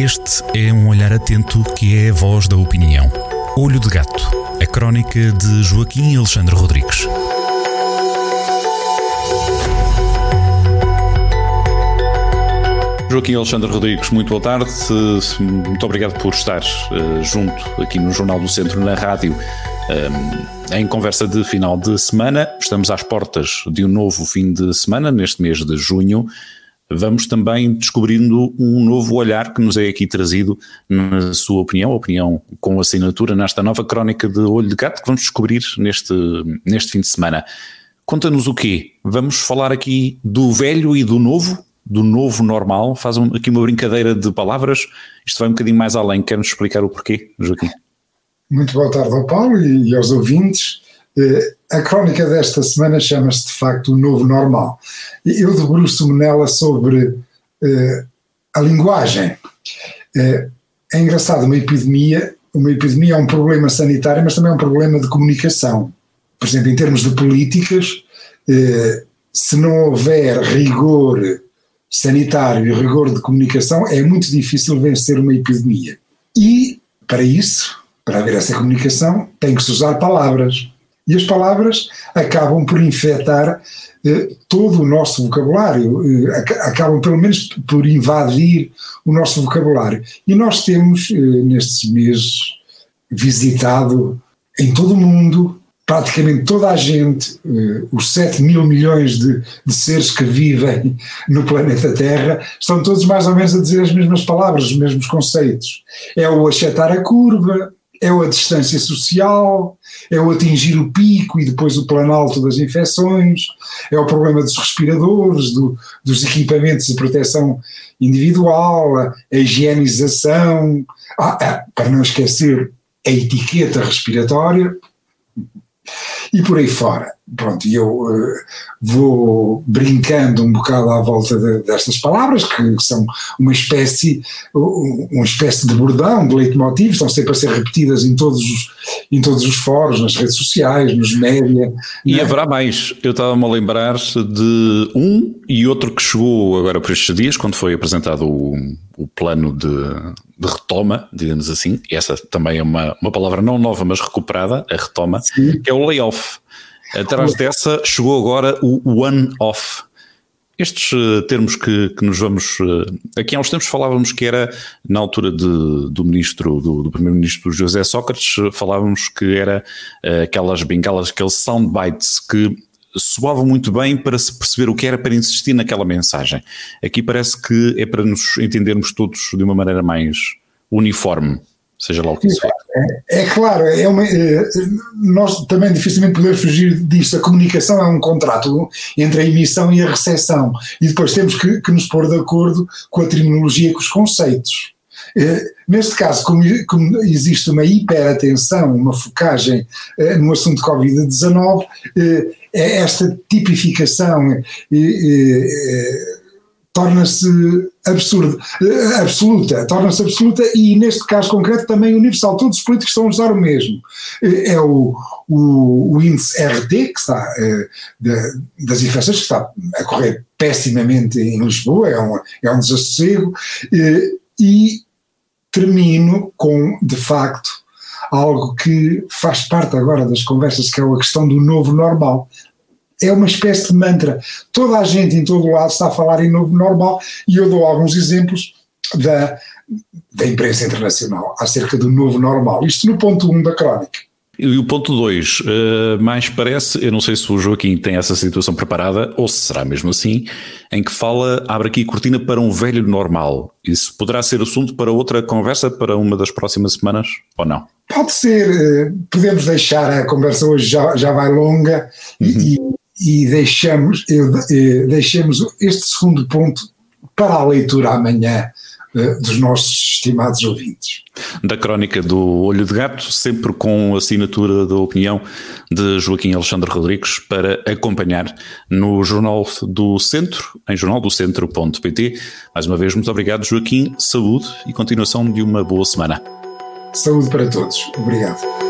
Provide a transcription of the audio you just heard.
Este é um olhar atento que é a voz da opinião. Olho de Gato, a crónica de Joaquim Alexandre Rodrigues. Joaquim Alexandre Rodrigues, muito boa tarde. Muito obrigado por estar uh, junto aqui no Jornal do Centro, na rádio, um, em conversa de final de semana. Estamos às portas de um novo fim de semana, neste mês de junho vamos também descobrindo um novo olhar que nos é aqui trazido, na sua opinião, opinião com assinatura nesta nova crónica de Olho de Gato que vamos descobrir neste, neste fim de semana. Conta-nos o quê? Vamos falar aqui do velho e do novo, do novo normal. Faz um, aqui uma brincadeira de palavras. Isto vai um bocadinho mais além. Quer-nos explicar o porquê, Joaquim? Muito boa tarde ao Paulo e aos ouvintes. Eh, a crónica desta semana chama-se de facto o novo normal. Eu debruço-me nela sobre uh, a linguagem. Uh, é engraçado, uma epidemia, uma epidemia é um problema sanitário, mas também é um problema de comunicação. Por exemplo, em termos de políticas, uh, se não houver rigor sanitário e rigor de comunicação, é muito difícil vencer uma epidemia. E, para isso, para haver essa comunicação, tem que se usar palavras e as palavras acabam por infectar eh, todo o nosso vocabulário, eh, acabam pelo menos por invadir o nosso vocabulário. E nós temos, eh, nestes meses, visitado em todo o mundo, praticamente toda a gente, eh, os 7 mil milhões de, de, seres que vivem no planeta Terra, estão todos mais ou menos a dizer as mesmas palavras, os mesmos conceitos. É o achatar a curva, é a distância social, é o atingir o pico e depois o planalto das infecções, é o problema dos respiradores, do, dos equipamentos de proteção individual, a, a higienização, ah, ah, para não esquecer a etiqueta respiratória e por aí fora. Pronto, e eu uh, vou brincando um bocado à volta de, destas palavras, que são uma espécie, uma espécie de bordão, de leitmotiv, estão sempre a ser repetidas em todos os, em todos os fóruns, nas redes sociais, nos média. E é? haverá mais. Eu estava-me a lembrar de um e outro que chegou agora por estes dias, quando foi apresentado o, o plano de, de retoma, digamos assim. Essa também é uma, uma palavra não nova, mas recuperada, a retoma, Sim. que é o layoff. Atrás dessa chegou agora o one-off. Estes uh, termos que, que, nos vamos. Uh, aqui há uns tempos falávamos que era, na altura de, do ministro, do, do primeiro-ministro José Sócrates, falávamos que era aquelas bengalas, aqueles soundbites que soavam muito bem para se perceber o que era para insistir naquela mensagem. Aqui parece que é para nos entendermos todos de uma maneira mais uniforme seja lá o que isso for. É, é claro, é uma, é, nós também dificilmente podemos fugir disso. A comunicação é um contrato entre a emissão e a recepção, e depois temos que, que nos pôr de acordo com a terminologia e com os conceitos. É, neste caso, como, como, existe uma hiperatenção, uma focagem é, no assunto Covid-19, é, esta tipificação torna-se absurda, eh, absoluta, torna-se absoluta e neste caso concreto também universal. Todos os políticos estão a usar o mesmo. Eh, é o, o, o índice RT, que está, eh, das infecções, que está a correr pessimamente em Lisboa, é um, é um desassossego, e termino com, de facto, algo que faz parte agora das conversas, que é a questão do novo normal é uma espécie de mantra. Toda a gente em todo o lado está a falar em novo normal e eu dou alguns exemplos da, da imprensa internacional acerca do novo normal. Isto no ponto 1 um da crónica. E o ponto 2, uh, eh, mais parece, eu não sei se o Joaquim tem essa situação preparada, ou se será mesmo assim, em que fala, abre aqui cortina para um velho normal. Isso poderá ser assunto para outra conversa, para uma das próximas semanas, ou não? Pode ser, uh, podemos deixar, a conversa hoje já, já vai longa uhum. e, e deixamos, deixemos este segundo ponto para a leitura amanhã eh, dos nossos estimados ouvintes. Da crónica do Olho de Gato, sempre com assinatura da opinião de Joaquim Alexandre Rodrigues para acompanhar no Jornal do Centro, em jornaldocentro.pt. Mais uma vez, muito obrigado, Joaquim. Saúde e continuação de uma boa semana. Saúde para todos. Obrigado.